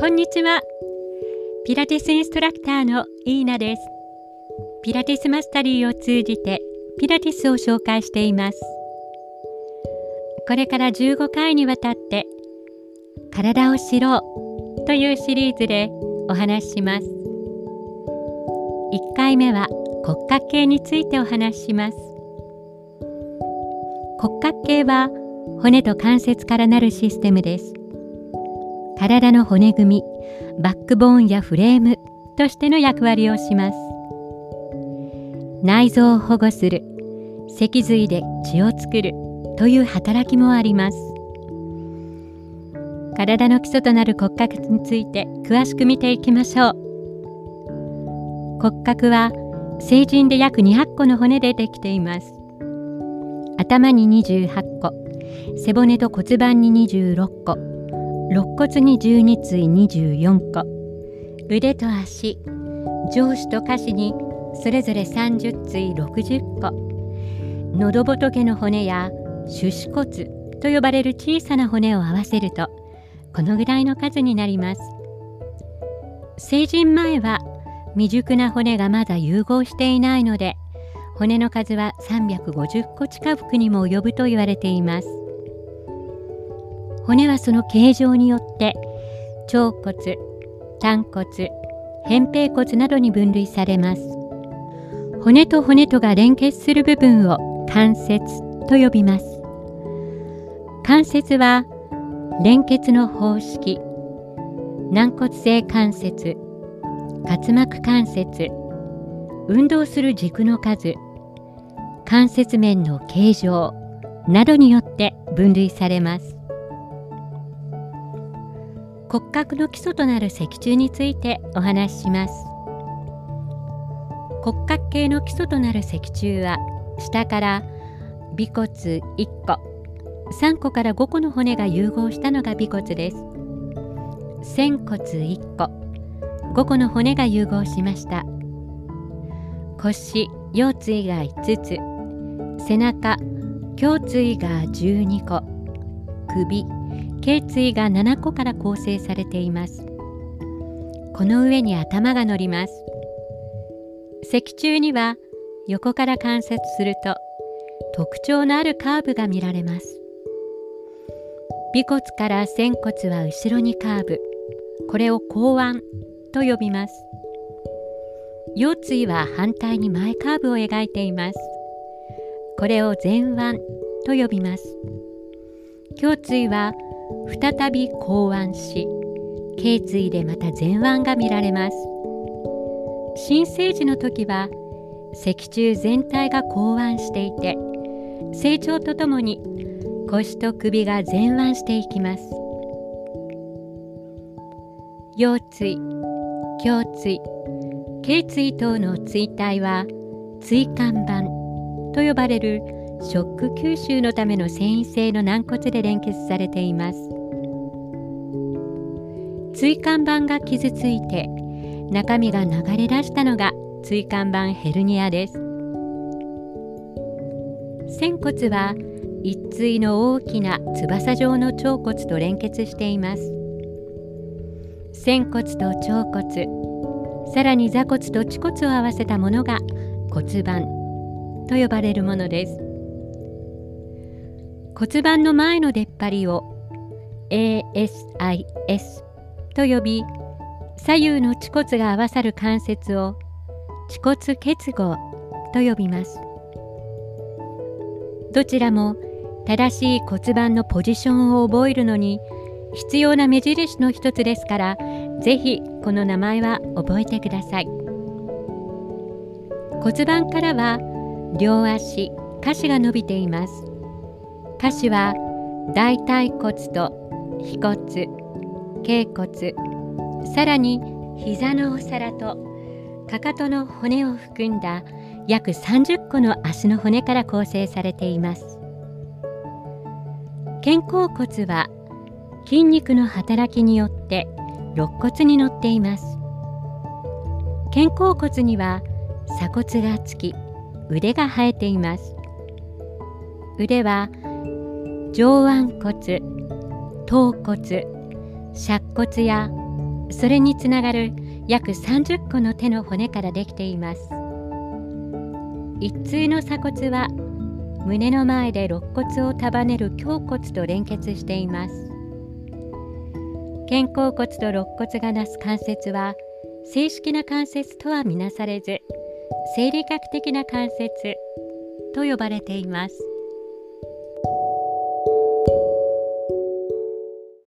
こんにちは。ピラティスインストラクターのイーナです。ピラティスマスタリーを通じてピラティスを紹介しています。これから15回にわたって体を知ろうというシリーズでお話しします。1回目は骨格系についてお話しします。骨格系は骨と関節からなるシステムです。体の骨組みバックボーンやフレームとしての役割をします。内臓を保護する脊髄で血を作るという働きもあります。体の基礎となる骨格について詳しく見ていきましょう。骨格は成人で約200個の骨でできています。頭に28個背骨と骨盤に26個肋骨に12対24個。腕と足上肢と下肢にそれぞれ30対60個。喉仏の骨や手指骨と呼ばれる小さな骨を合わせるとこのぐらいの数になります。成人前は未熟な骨がまだ融合していないので骨の数は350個近くにも及ぶと言われています。骨はその形状によって腸骨胆骨扁平骨などに分類されます。骨と骨とが連結する部分を関節と呼びます。関節は連結の方式軟骨性関節滑膜関節運動する軸の数関節面の形状などによって分類されます。骨格の基礎となる脊柱についてお話しします。骨格系の基礎となる脊柱は下から尾骨1個3個から5個の骨が融合したのが尾骨です。仙骨1個5個の骨が融合しました。腰腰椎が5つ背中胸椎が12個首頸椎が7個から構成されています。この上に頭が乗ります。脊柱には横から観察すると特徴のあるカーブが見られます。尾骨から仙骨は後ろにカーブ。これを後腕と呼びます。腰椎は反対に前カーブを描いています。これを前腕と呼びます。胸椎は再び後腕し頸椎でまた前腕が見られます。新生児の時は脊柱全体が後腕していて成長とともに腰と首が前腕していきます。腰椎胸椎頸椎等の椎体は椎間板と呼ばれるショック吸収のための繊維性の軟骨で連結されています。椎間板が傷ついて中身が流れ出したのが椎間板ヘルニアです。仙骨は一対の大きな翼状の腸骨と連結しています。仙骨と腸骨さらに座骨と恥骨を合わせたものが骨盤と呼ばれるものです。骨盤の前の出っ張りを ASIS と呼び左右の恥骨が合わさる関節を恥骨結合と呼びます。どちらも正しい骨盤のポジションを覚えるのに必要な目印の一つですからぜひこの名前は覚えてください。骨盤からは両足下肢が伸びています。下肢は大腿骨と腓骨頸骨さらに膝のお皿とかかとの骨を含んだ約30個の足の骨から構成されています。肩甲骨は筋肉の働きによって肋骨に乗っています。肩甲骨には鎖骨がつき腕が生えています。腕は上腕骨頭骨尺骨やそれにつながる約30個の手の骨からできています。一通の鎖骨は胸の前で肋骨を束ねる胸骨と連結しています。肩甲骨と肋骨がなす関節は正式な関節とはみなされず生理学的な関節と呼ばれています。